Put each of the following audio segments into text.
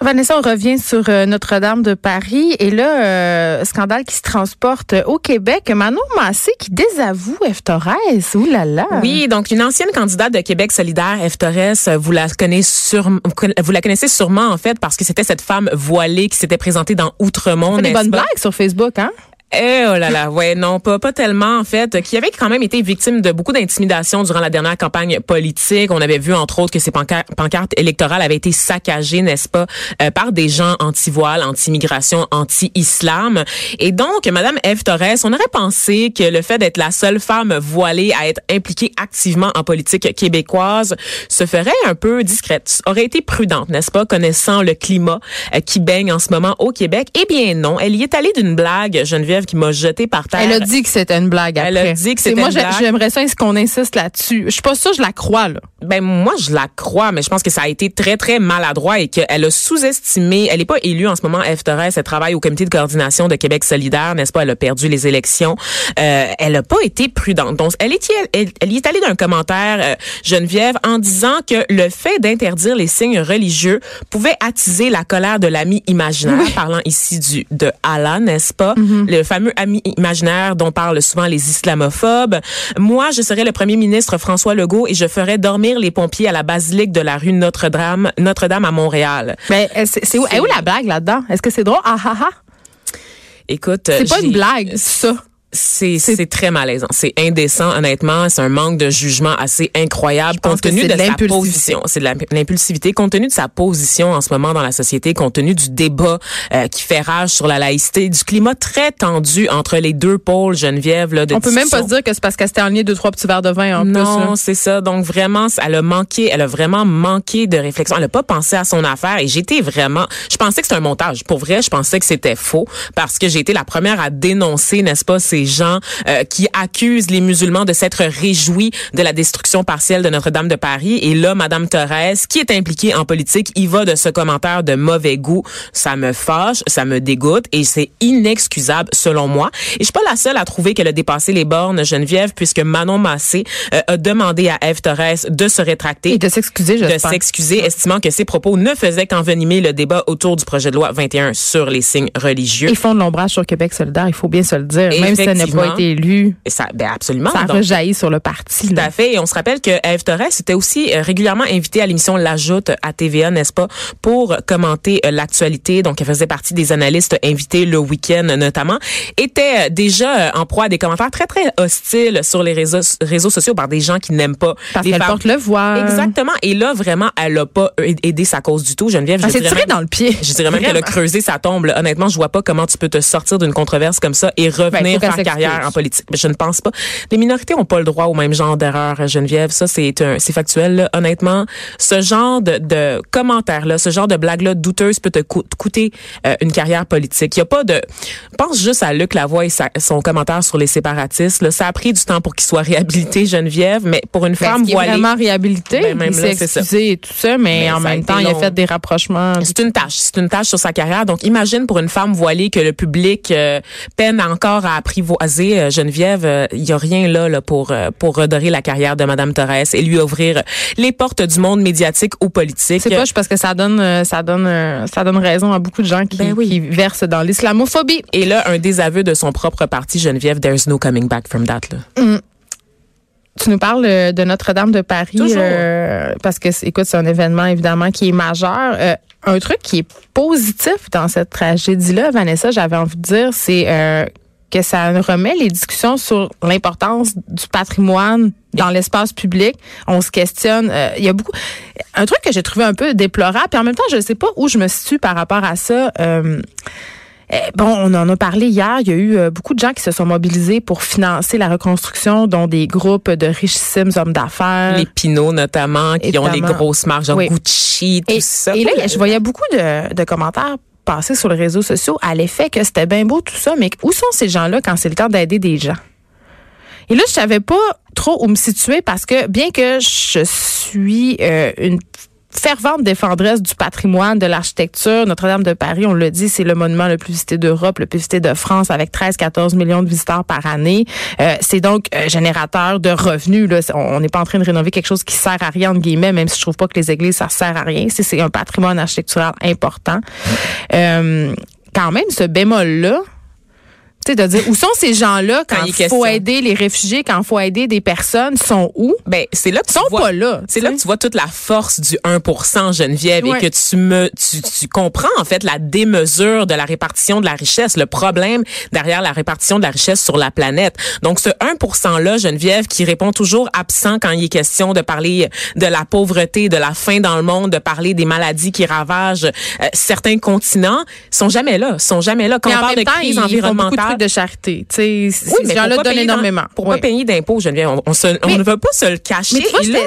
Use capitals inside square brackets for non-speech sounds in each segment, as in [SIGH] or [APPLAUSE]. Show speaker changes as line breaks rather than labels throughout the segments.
Vanessa, on revient sur euh, Notre-Dame de Paris et là, euh, scandale qui se transporte au Québec. Manon Massé qui désavoue F. Torres. Ouh là là.
Oui, donc une ancienne candidate de Québec solidaire, F. Torres, vous la connaissez vous la connaissez sûrement en fait parce que c'était cette femme voilée qui s'était présentée dans Outremont.
Des bonnes blagues sur Facebook, hein?
Eh oh là là, ouais, non, pas pas tellement en fait, qui avait quand même été victime de beaucoup d'intimidation durant la dernière campagne politique. On avait vu entre autres que ses pancartes, électorales avaient été saccagées, n'est-ce pas, euh, par des gens anti-voile, anti-immigration, anti-islam. Et donc, Madame Eve Torres, on aurait pensé que le fait d'être la seule femme voilée à être impliquée activement en politique québécoise se ferait un peu discrète, aurait été prudente, n'est-ce pas, connaissant le climat euh, qui baigne en ce moment au Québec? Eh bien non, elle y est allée d'une blague, Geneviève qui m'a jeté par terre.
Elle a dit que c'était une blague après.
Elle a dit que c'était
Moi,
une blague.
j'aimerais ça qu'on insiste là-dessus? Je suis pas sûre, je la crois, là.
Ben, moi, je la crois, mais je pense que ça a été très, très maladroit et qu'elle a sous-estimé, elle n'est pas élue en ce moment, F. Torres, elle travaille au comité de coordination de Québec solidaire, n'est-ce pas? Elle a perdu les élections. Euh, elle n'a pas été prudente. Donc, elle, est, elle, elle y est allée d'un commentaire, euh, Geneviève, en disant que le fait d'interdire les signes religieux pouvait attiser la colère de l'ami imaginaire, parlant ici du de Allah, n'est-ce pas? Le fameux ami imaginaire dont parlent souvent les islamophobes. Moi, je serais le premier ministre François Legault et je ferais dormir les pompiers à la basilique de la rue Notre-Dame, Notre-Dame à Montréal.
Mais euh, c'est où, est où la blague là-dedans? Est-ce que c'est drôle? Ah ah ah.
Écoute,
C'est pas une blague, ça.
C'est c'est très malaisant, c'est indécent honnêtement, c'est un manque de jugement assez incroyable compte tenu
c'est
de
de
sa
l'impulsivité.
position, c'est de l'impulsivité compte tenu de sa position en ce moment dans la société, compte tenu du débat euh, qui fait rage sur la laïcité, du climat très tendu entre les deux pôles Geneviève là de
On peut même pas se dire que c'est parce qu'elle s'était enlignée deux, trois petits verres de vin en.
Non, c'est ça. Donc vraiment, elle a manqué, elle a vraiment manqué de réflexion. Elle a pas pensé à son affaire et j'étais vraiment, je pensais que c'était un montage. Pour vrai, je pensais que c'était faux parce que j'ai été la première à dénoncer, n'est-ce pas, ces gens euh, qui accusent les musulmans de s'être réjouis de la destruction partielle de Notre-Dame de Paris. Et là, Madame Thérèse, qui est impliquée en politique, y va de ce commentaire de mauvais goût. Ça me fâche, ça me dégoûte et c'est inexcusable selon moi. Et je suis pas la seule à trouver qu'elle a dépassé les bornes, Geneviève, puisque Manon Massé euh, a demandé à Eve Torres de se rétracter
Et de s'excuser,
de s'excuser, estimant que ses propos ne faisaient qu'envenimer le débat autour du projet de loi 21 sur les signes religieux.
Ils font de l'ombrage sur Québec solidaire, il faut bien se le dire. Même si elle n'a pas été élue,
Et ça, ben absolument.
ça a
Donc,
rejailli sur le parti.
Tout
là.
à fait. Et on se rappelle que Eve Torres était aussi euh, régulièrement invitée à l'émission L'Ajoute à TVA, n'est-ce pas, pour commenter euh, l'actualité. Donc, elle faisait partie des analystes invités le week-end notamment. Était euh, déjà en proie à des commentaires très, très hostiles sur les réseaux, réseaux sociaux par des gens qui n'aiment pas
Parce qu'elle porte le voile.
Exactement. Et là, vraiment, elle a pas aidé sa cause du tout, Geneviève.
Elle
Je
s'est
dirais même-
dans le pied.
je dirais même qu'elle a creusé sa tombe. Honnêtement, je vois pas comment tu peux te sortir d'une controverse comme ça et
Ben,
revenir faire carrière en politique. Mais je ne pense pas. Les minorités ont pas le droit au même genre d'erreur, Geneviève. Ça, c'est un, c'est factuel. là. Honnêtement, ce genre de, de commentaires-là, ce genre de blagues-là douteuses peut te co- te coûter euh, une carrière politique. Il y a pas de. Pense juste à Luc Lavoie et sa- son commentaire sur les séparatistes. Là. Ça a pris du temps pour qu'il soit réhabilité, Geneviève, mais pour une
Ben,
femme
ce qui est
voilée.
vraiment réhabilité,
Ben, même
il
là,
s'est excusé et tout ça, mais,
Mais
en
ça
même temps, il a fait des rapprochements.
C'est une tâche, c'est une tâche sur sa carrière. Donc, imagine pour une femme voilée que le public euh, peine encore à apprivoiser euh, Geneviève. euh, Il y a rien là, là pour euh, pour redorer la carrière de Madame Torres et lui ouvrir les portes du monde médiatique ou politique.
C'est poche parce que ça donne, euh, ça donne, euh, ça donne raison à beaucoup de gens qui,
Ben oui.
qui versent dans l'islamophobie.
Et là, un désaveu de son propre parti, Geneviève. There's no coming back from that. Là.
Tu nous parles euh, de Notre-Dame de Paris euh, parce que c'est- écoute, c'est un événement évidemment qui est majeur. Euh, un truc qui est positif dans cette tragédie-là, Vanessa, j'avais envie de dire, c'est euh, que ça remet les discussions sur l'importance du patrimoine dans l'espace public. On se questionne. euh, Il y a beaucoup. Un truc que j'ai trouvé un peu déplorable, puis en même temps, je ne sais pas où je me situe par rapport à ça. Euh, eh, Bon, on en a parlé hier. Il y a eu euh, beaucoup de gens qui se sont mobilisés pour financer la reconstruction, dont des groupes de richissimes hommes d'affaires.
Les Pinots notamment, qui ont les grosses genre
Oui.
Gucci, tout
Et,
ça.
et là, je voyais beaucoup de, de commentaires passer sur les réseaux sociaux à l'effet que c'était bien beau tout ça, mais où sont ces gens-là quand c'est le temps d'aider des gens? Et là, je savais pas trop où me situer parce que bien que je suis euh, une fervente défendresse du patrimoine, de l'architecture. Notre-Dame de Paris, on le dit, c'est le monument le plus visité d'Europe, le plus visité de France, avec 13-14 millions de visiteurs par année. Euh, c'est donc euh, générateur de revenus. Là. On n'est pas en train de rénover quelque chose qui sert à rien, entre guillemets, même si je trouve pas que les églises, ça sert à rien. C'est, un patrimoine architectural important. Euh, quand même, ce bémol-là, tu sais, de dire où sont ces gens-là quand,
Quand il
faut
question.
aider les réfugiés, quand il faut aider des personnes, sont où?
Ben, c'est là que tu
sont
vois,
pas là.
C'est là que tu vois toute la force du 1% Geneviève
Ouais.
et que tu me tu, tu comprends en fait la démesure de la répartition de la richesse, le problème derrière la répartition de la richesse sur la planète. Donc ce 1% là Geneviève qui répond toujours absent quand il est question de parler de la pauvreté, de la faim dans le monde, de parler des maladies qui ravagent euh, certains continents, sont jamais là, sont jamais là quand
Mais
on parle de
temps,
crise environnementale.
De charité. Tu sais,
Oui,
ces
mais
gens-là donnent énormément.
Pour pas payer d'impôts, Geneviève, on, on, se- on
Mais-
ne veut pas se le cacher.
Mais tu vois, j'étais-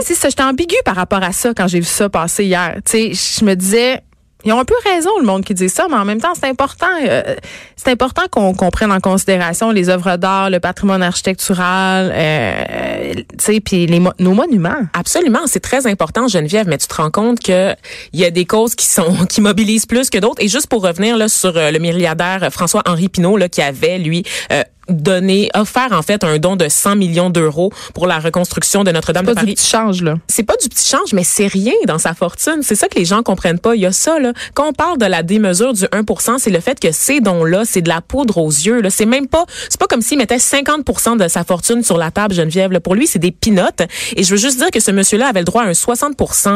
ambiguë par rapport à ça quand j'ai vu ça passer hier. Tu sais, je me disais, ils ont un peu raison, le monde qui dit ça, mais en même temps, c'est important. euh, c'est important qu'on qu'on prenne en considération les œuvres d'art, le patrimoine architectural, euh, tu sais, puis les nos monuments.
Absolument, c'est très important, Geneviève, mais tu te rends compte que il y a des causes qui sont [LAUGHS] qui mobilisent plus que d'autres. Et juste pour revenir là sur euh, le milliardaire François Henri Pinault là qui avait lui euh, donné offert en fait un don de 100 millions d'euros pour la reconstruction de Notre-Dame de
Pas du
Paris.
petit change là.
C'est pas du petit change, mais c'est rien dans sa fortune. C'est ça que les gens comprennent pas. Il y a ça, là. Quand on parle de la démesure du 1% c'est le fait que ces dons-là, c'est de la poudre aux yeux, là. C'est même pas, c'est pas comme s'il mettait 50% de sa fortune sur la table, Geneviève, là. Pour lui, c'est des pinottes. Et je veux juste dire que ce monsieur-là avait le droit à un 60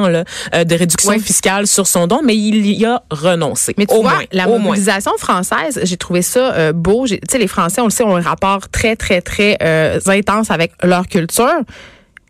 là, euh, de réduction fiscale sur son don, mais il y a renoncé.
Mais tu
au
vois,
moins.
la
moins.
mobilisation française, j'ai trouvé ça euh, beau. Tu sais, les Français, on le sait, un rapport très, très, très euh, intense avec leur culture.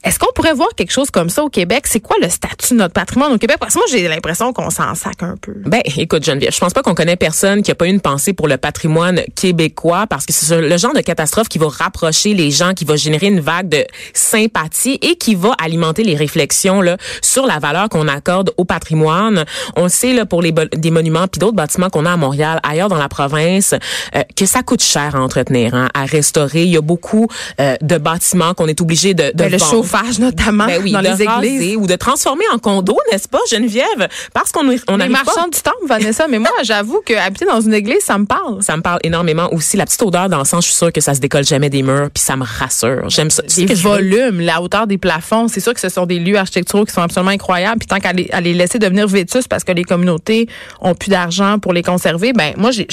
Est-ce qu'on pourrait voir quelque chose comme ça au Québec? C'est quoi le statut de notre patrimoine au Québec? Parce que moi, j'ai l'impression qu'on s'en sac un peu.
Ben, écoute, Geneviève, je pense pas qu'on connaît personne qui a pas eu une pensée pour le patrimoine québécois parce que c'est le genre de catastrophe qui va rapprocher les gens, qui va générer une vague de sympathie et qui va alimenter les réflexions là sur la valeur qu'on accorde au patrimoine. On le sait là pour les des monuments puis d'autres bâtiments qu'on a à Montréal, ailleurs dans la province, euh, que ça coûte cher à entretenir, hein, à restaurer. Il y a beaucoup euh, de bâtiments qu'on est obligé de, de
Ben, le
vendre.
Chauffage, notamment,
Ben oui,
dans les
raser
églises.
ou de transformer en condo, n'est-ce pas, Geneviève? Parce qu'on on
Les
pas
marchands du temple, Vanessa, mais moi, [LAUGHS] j'avoue que habiter dans une église, ça me parle.
ça me parle énormément aussi. La petite odeur d'encens, je suis sûre que ça se décolle jamais des murs, puis ça me rassure. J'aime ça.
Les volumes, la hauteur des plafonds, c'est sûr que ce sont des lieux architecturaux qui sont absolument incroyables. Puis tant qu'à les, à les laisser devenir vétus parce que les communautés ont plus d'argent pour les conserver, ben moi, je,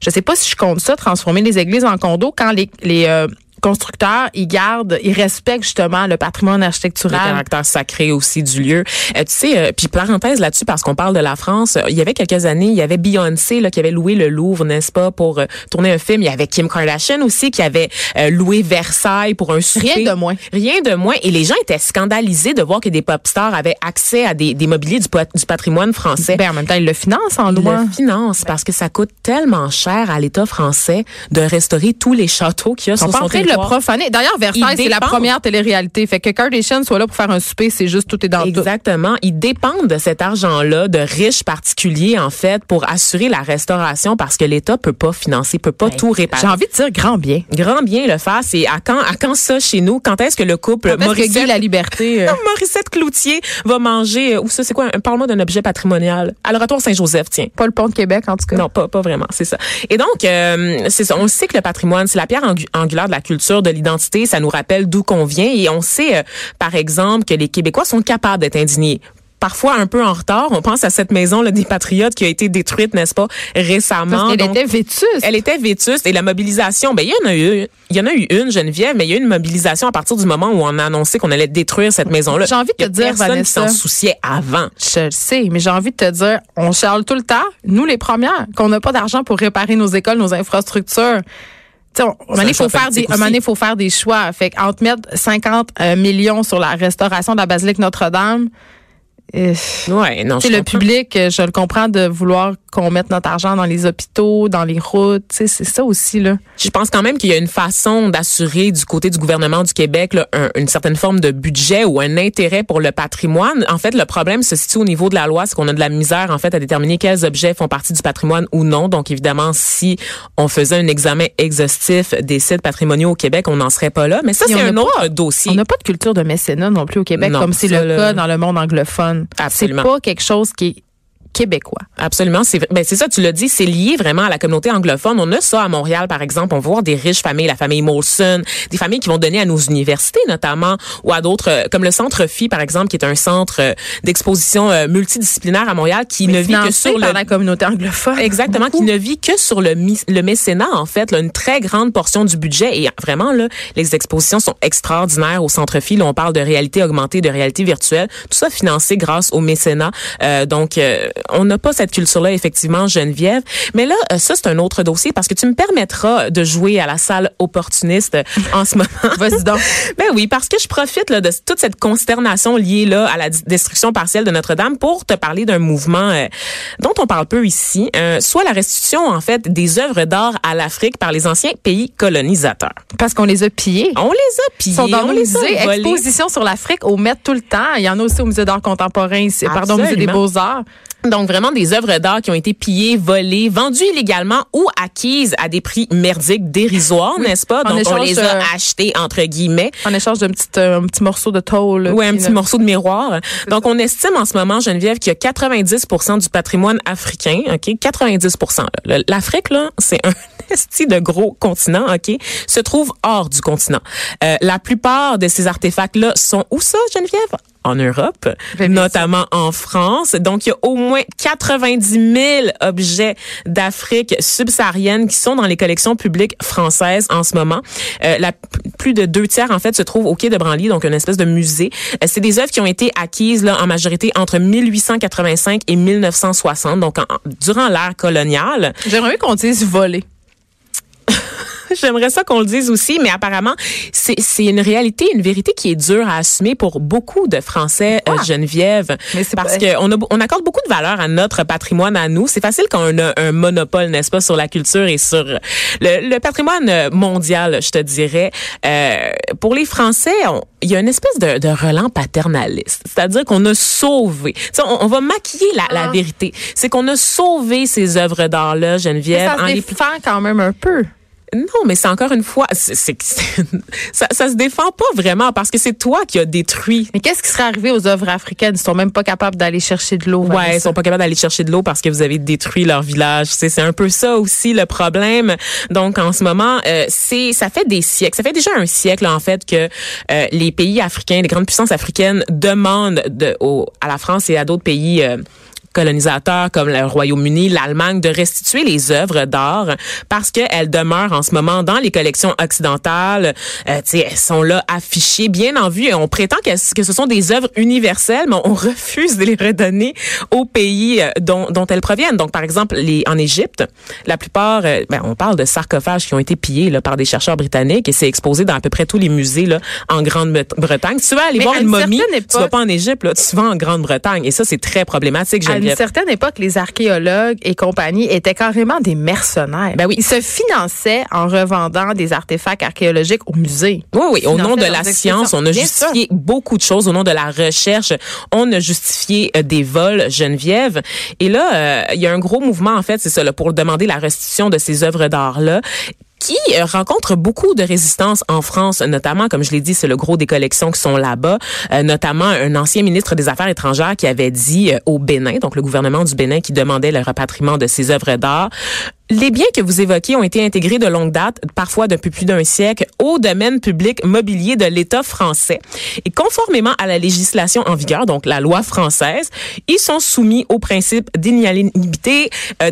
je sais pas si je compte ça, transformer les églises en condos quand les, les euh, constructeurs, ils gardent, ils respectent justement le patrimoine
le
architectural.
caractère sacré aussi du lieu. Euh, tu sais, euh, puis parenthèse là-dessus, parce qu'on parle de la France, euh, il y avait quelques années, il y avait Beyoncé là, qui avait loué le Louvre, n'est-ce pas, pour euh, tourner un film. Il y avait Kim Kardashian aussi qui avait loué Versailles pour un souper.
Rien de moins.
Rien de moins. Et les gens étaient scandalisés de voir que des pop stars avaient accès à des, des mobiliers du, du patrimoine français.
Ben, en même temps, ils le financent en
Ils
louant.
le financent parce que ça coûte tellement cher à l'État français de restaurer tous les châteaux qu'il y a
Ils
sur son
de le
territoire.
profaner. D'ailleurs, Versailles, c'est la première télé-réalité. Fait que Kardashian soit là pour faire un souper, c'est juste tout est dans tout.
Exactement. Ils dépendent de cet argent-là, de riches particuliers, en fait, pour assurer la restauration parce que l'État peut pas financer, peut pas tout réparer.
J'ai envie de dire grand bien.
Grand bien le faire. C'est à quand, à quand ça chez nous? Quand est-ce que le couple
Guy, la liberté. [LAUGHS] euh,
Morissette Cloutier va manger, euh, ou ça, c'est quoi? Parle-moi d'un objet patrimonial. À l'oratoire Saint-Joseph, tiens.
pas le pont de Québec, en tout cas.
Non, pas, pas vraiment, c'est ça. Et donc, euh, c'est ça. On sait que le patrimoine, c'est la pierre angu- angulaire de la culture, de l'identité. Ça nous rappelle d'où qu'on vient. Et on sait, euh, par exemple, que les Québécois sont capables d'être indignés. Parfois un peu en retard. On pense à cette maison là, des Patriotes qui a été détruite, n'est-ce pas, récemment.
Parce
Donc,
était vétuste.
elle était vétuste et la mobilisation, ben il y en a eu, il y en a eu une Geneviève, mais il y a eu une mobilisation à partir du moment où on a annoncé qu'on allait détruire cette maison-là.
J'ai envie de te dire,
personne
Vanessa.
qui s'en souciait avant.
Je le sais, mais j'ai envie de te dire, on charle tout le temps, nous les premières, qu'on n'a pas d'argent pour réparer nos écoles, nos infrastructures. On- un moment faut faire des, un moment faut faire des choix. Fait entre mettre 50 euh, millions sur la restauration de la basilique Notre-Dame,
Ouais, non, je
le
comprends.
public, euh, je le comprends de vouloir qu'on mette notre argent dans les hôpitaux, dans les routes. C'est ça aussi là.
Je pense quand même qu'il y a une façon d'assurer du côté du gouvernement du Québec là, une certaine forme de budget ou un intérêt pour le patrimoine. En fait, le problème se situe au niveau de la loi, c'est qu'on a de la misère en fait à déterminer quels objets font partie du patrimoine ou non. Donc évidemment, si on faisait un examen exhaustif des sites patrimoniaux au Québec, on n'en serait pas là. Mais ça, c'est un autre dossier.
On n'a pas de culture de mécénat non plus au Québec, comme c'est le cas dans le monde anglophone. C'est pas quelque chose qui est québécois.
Absolument, c'est ben c'est ça tu l'as dit, c'est lié vraiment à la communauté anglophone. On a ça à Montréal par exemple, on va voir des riches familles, la famille Molson, des familles qui vont donner à nos universités notamment ou à d'autres euh, comme le centre Phi par exemple qui est un centre euh, d'exposition euh, multidisciplinaire à Montréal qui ne vit que sur
le... la communauté anglophone.
Exactement, qui ne vit que sur le le mécénat en fait, là, une très grande portion du budget et vraiment là les expositions sont extraordinaires au centre Phi, là, on parle de réalité augmentée, de réalité virtuelle, tout ça financé grâce au mécénat. donc on n'a pas cette culture-là, effectivement, Geneviève. Mais là, euh, ça, c'est un autre dossier parce que tu me permettras de jouer à la salle opportuniste en ce moment. [LAUGHS]
Vas-y donc. [LAUGHS]
ben oui, parce que je profite là, de toute cette consternation liée là à la destruction partielle de Notre-Dame pour te parler d'un mouvement euh, dont on parle peu ici, euh, soit la restitution, en fait, des œuvres d'art à l'Afrique par les anciens pays colonisateurs.
Parce qu'on les a pillés.
On les a pillés. Ils
sont dans
on
les musées. Exposition sur l'Afrique au Met tout le temps. Il y en a aussi au Musée d'art contemporain ici. Pardon, au Musée des Beaux-Arts.
Donc vraiment des œuvres d'art qui ont été pillées, volées, vendues illégalement ou acquises à des prix merdiques, dérisoires, n'est-ce pas? Donc on les a achetées entre guillemets
en échange d'un petit euh, un petit morceau de tôle.
Oui, un petit morceau de miroir. Donc on estime en ce moment Geneviève qu'il y a 90% du patrimoine africain, OK? 90%. L'Afrique là, c'est un [LAUGHS] esti de gros continent, OK, se trouve hors du continent. Euh, la plupart de ces artefacts là sont où ça Geneviève? En Europe, notamment en France. Donc, il y a au moins 90 000 objets d'Afrique subsaharienne qui sont dans les collections publiques françaises en ce moment. Euh, la, plus de deux tiers, en fait, se trouvent au Quai de Branly, donc une espèce de musée. Euh, c'est des œuvres qui ont été acquises là, en majorité entre 1885 et 1960, donc durant l'ère coloniale.
J'aimerais qu'on dise voler. [LAUGHS]
J'aimerais ça qu'on le dise aussi, mais apparemment, c'est une réalité, une vérité qui est dure à assumer pour beaucoup de Français, euh, Geneviève. Mais parce qu'on on accorde beaucoup de valeur à notre patrimoine, à nous. C'est facile quand on a un monopole, n'est-ce pas, sur la culture et sur le, le patrimoine mondial, je te dirais. Euh, pour les Français, il y a une espèce de, de relent paternaliste. C'est-à-dire qu'on a sauvé. On, on, va maquiller la, la ah. vérité. C'est qu'on a sauvé ces œuvres d'art-là, Geneviève.
Mais ça se défend quand même un peu.
Non, mais c'est encore une fois, c'est, ça, ça se défend pas vraiment parce que c'est toi qui as détruit.
Mais qu'est-ce qui serait arrivé aux œuvres africaines? Ils sont même pas capables d'aller chercher de l'eau.
Ouais, ils sont pas capables d'aller chercher de l'eau parce que vous avez détruit leur village. C'est, c'est un peu ça aussi le problème. Donc en ce moment, euh, c'est, ça fait des siècles, ça fait déjà un siècle en fait que euh, les pays africains, les grandes puissances africaines demandent de, au, à la France et à d'autres pays. Euh, colonisateurs comme le Royaume-Uni, l'Allemagne, de restituer les œuvres d'art parce qu'elles demeurent en ce moment dans les collections occidentales. Euh, elles sont là affichées, bien en vue. Et on prétend que ce sont des œuvres universelles, mais on [LAUGHS] refuse de les redonner aux pays euh, dont, dont elles proviennent. Donc, par exemple, les, en Égypte, la plupart, euh, ben, on parle de sarcophages qui ont été pillés là, par des chercheurs britanniques et c'est exposé dans à peu près tous les musées là, en Grande-Bretagne. Si tu vas aller voir une momie, tu vas pas en Égypte, là, tu vas en Grande-Bretagne. Et ça, c'est très problématique
une certaine époque, les archéologues et compagnie étaient carrément des mercenaires. Ben oui. Ils se finançaient en revendant des artefacts archéologiques au musée.
Oui, oui. Au nom de la science, on a justifié beaucoup de choses. Au nom de la recherche, on a justifié euh, des vols, Geneviève. Et là, euh, il y a un gros mouvement, en fait, c'est ça, là, pour demander la restitution de ces œuvres d'art-là qui euh, rencontre beaucoup de résistance en France, notamment, comme je l'ai dit, c'est le gros des collections qui sont là-bas, euh, notamment un ancien ministre des Affaires étrangères qui avait dit euh, au Bénin, donc le gouvernement du Bénin qui demandait le repatriement de ses œuvres d'art, les biens que vous évoquez ont été intégrés de longue date, parfois depuis plus d'un siècle, au domaine public mobilier de l'État français. Et conformément à la législation en vigueur, donc la loi française, ils sont soumis au principe d'inaliénabilité, euh.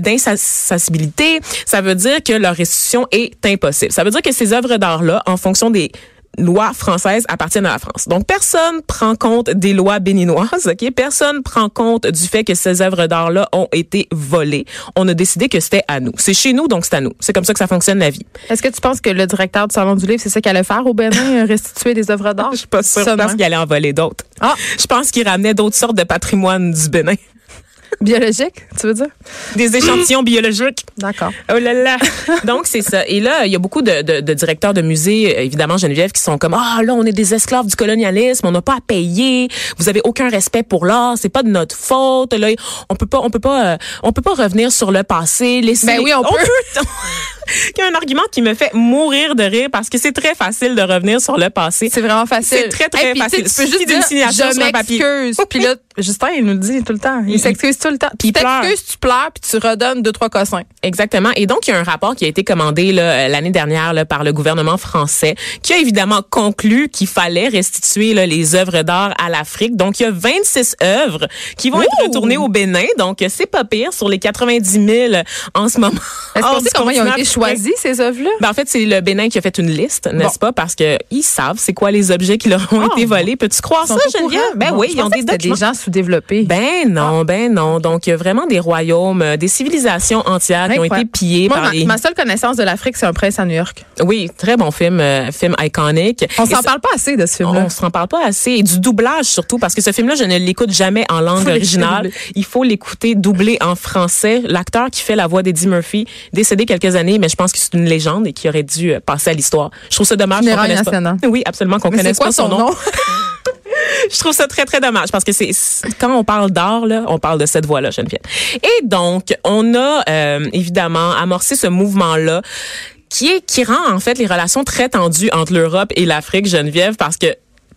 Ça veut dire que leur restitution est impossible. Ça veut dire que ces œuvres d'art-là, en fonction des lois françaises appartiennent à la France. Donc, personne prend compte des lois béninoises, OK? Personne prend compte du fait que ces œuvres d'art-là ont été volées. On a décidé que c'était à nous. C'est chez nous, donc c'est à nous. C'est comme ça que ça fonctionne la vie.
Est-ce que tu penses que le directeur du Salon du Livre, c'est ça qu'il allait faire au Bénin, euh, restituer des œuvres d'art? [LAUGHS]
Je suis pas sûre. Je pense qu'il allait en voler d'autres. Ah. Je pense qu'il ramenait d'autres sortes de patrimoine du Bénin.
Biologique, tu veux dire?
Des échantillons [GASPS] biologiques.
D'accord.
Oh là là. [LAUGHS] Donc, c'est ça. Et là, il y a beaucoup de, de, de directeurs de musées, euh, évidemment, Geneviève, qui sont comme, ah, là, on est des esclaves du colonialisme, on n'a pas à payer, vous avez aucun respect pour l'art, c'est pas de notre faute, là, on peut pas, on peut pas, euh, on peut pas revenir sur le passé, laisser...
Ben oui, on peut. [LAUGHS]
Il y a un argument qui me fait mourir de rire parce que c'est très facile de revenir sur le passé.
C'est vraiment facile.
C'est très, très
Hey,
facile.
Tu peux juste dire,
signature
je
sur un papier.
m'excuse. Puis là, [LAUGHS] Justin, il nous le dit tout le temps. Il s'excuse tout le temps. Puis il
il pleure.
t'excuse, tu pleures, puis tu redonnes deux, trois cossins.
Exactement. Et donc, il y a un rapport qui a été commandé euh, l'année dernière là, par le gouvernement français qui a évidemment conclu qu'il fallait restituer là, les œuvres d'art à l'Afrique. Donc, il y a 26 œuvres qui vont être retournées au Bénin. Donc, c'est pas pire sur les 90 000 en ce moment.
Est-ce qu'on sait comment ils ont été choisis, ces œuvres-là?
Ben, en fait, c'est le Bénin qui a fait une liste, n'est-ce
Bon.
pas? Parce que ils savent c'est quoi les objets qui leur ont
Ah,
été volés. Peux-tu croire ça, Geneviève? Ben oui, ils ont des
des gens sous-développés.
Ben non, ben non. Donc, il y a vraiment des royaumes, euh, des civilisations entières qui ont été pillées
Moi,
par
ma,
les...
ma seule connaissance de l'Afrique, c'est un prince à New York.
Oui, très bon film, euh, film iconique.
On s'en parle pas assez de ce film-là.
on s'en parle pas assez. Et du doublage surtout, parce que ce film-là, je ne l'écoute jamais en langue
Faut
originale. Il faut l'écouter doublé en français. L'acteur qui fait la voix d'Eddie Murphy, décédé quelques années, mais je pense que c'est une légende et qui aurait dû euh, passer à l'histoire. Je trouve ça dommage qu'on connaisse pas. [LAUGHS] Oui, absolument qu'on connaisse
quoi
pas son
son
nom.
nom? [LAUGHS] [LAUGHS]
Je trouve ça très, très dommage parce que c'est quand on parle d'art, là, on parle de cette voix-là, Geneviève. Et donc, on a euh, évidemment amorcé ce mouvement-là qui est qui rend en fait les relations très tendues entre l'Europe et l'Afrique, Geneviève, parce que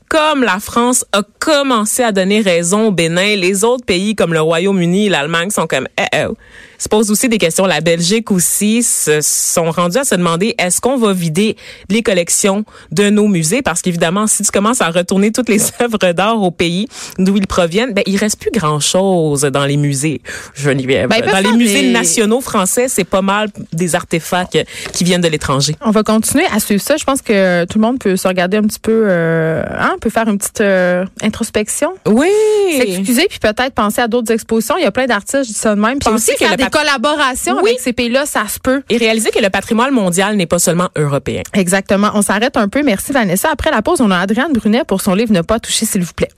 comme la France a commencé à donner raison au Bénin, les autres pays comme le Royaume-Uni et l'Allemagne sont comme eh oh. Se posent aussi des questions. La Belgique aussi se sont rendus à se demander est-ce qu'on va vider les collections de nos musées? Parce qu'évidemment si tu commences à retourner toutes les [LAUGHS] œuvres d'art au pays d'où ils proviennent, ben il reste plus grand-chose dans les musées. Geneviève.
Ben,
dans les musées
des-
nationaux français, c'est pas mal des artefacts qui viennent de l'étranger.
On va continuer à suivre ça. Je pense que tout le monde peut se regarder un petit peu, euh, hein, peut faire une petite euh, introspection.
Oui.
S'excuser puis peut-être penser à d'autres expositions. Il y a plein d'artistes, je dis ça de même. Puis aussi
que
faire
le
des
Oui.
avec ces pays-là, ça se peut.
Et réaliser que le patrimoine mondial n'est pas seulement européen.
Exactement. On s'arrête un peu. Merci Vanessa. Après la pause, on a Adrienne Brunet pour son livre Ne pas toucher, s'il vous plaît.